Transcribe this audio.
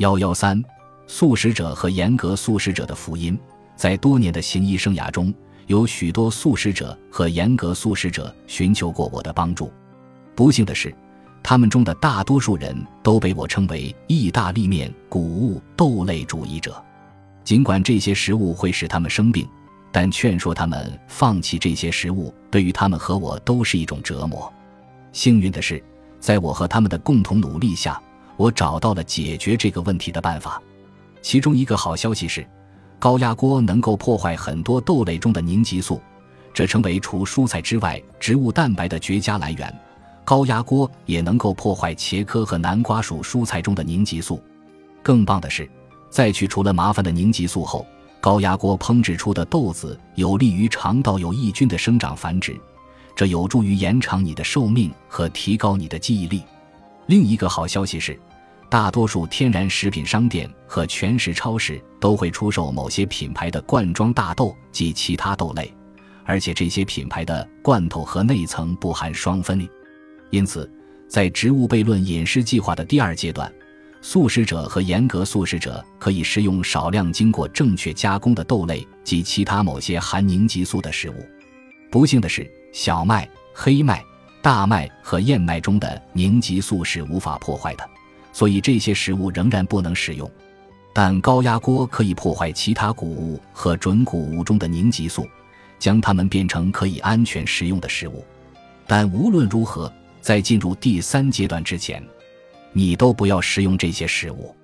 幺幺三，素食者和严格素食者的福音。在多年的行医生涯中，有许多素食者和严格素食者寻求过我的帮助。不幸的是，他们中的大多数人都被我称为意大利面、谷物、豆类主义者。尽管这些食物会使他们生病，但劝说他们放弃这些食物，对于他们和我都是一种折磨。幸运的是，在我和他们的共同努力下，我找到了解决这个问题的办法。其中一个好消息是，高压锅能够破坏很多豆类中的凝集素，这成为除蔬菜之外植物蛋白的绝佳来源。高压锅也能够破坏茄科和南瓜属蔬菜中的凝集素。更棒的是，在去除了麻烦的凝集素后，高压锅烹制出的豆子有利于肠道有益菌的生长繁殖。这有助于延长你的寿命和提高你的记忆力。另一个好消息是，大多数天然食品商店和全食超市都会出售某些品牌的罐装大豆及其他豆类，而且这些品牌的罐头和内层不含双酚。因此，在植物悖论饮食计划的第二阶段，素食者和严格素食者可以食用少量经过正确加工的豆类及其他某些含凝集素的食物。不幸的是。小麦、黑麦、大麦和燕麦中的凝集素是无法破坏的，所以这些食物仍然不能食用。但高压锅可以破坏其他谷物和准谷物中的凝集素，将它们变成可以安全食用的食物。但无论如何，在进入第三阶段之前，你都不要食用这些食物。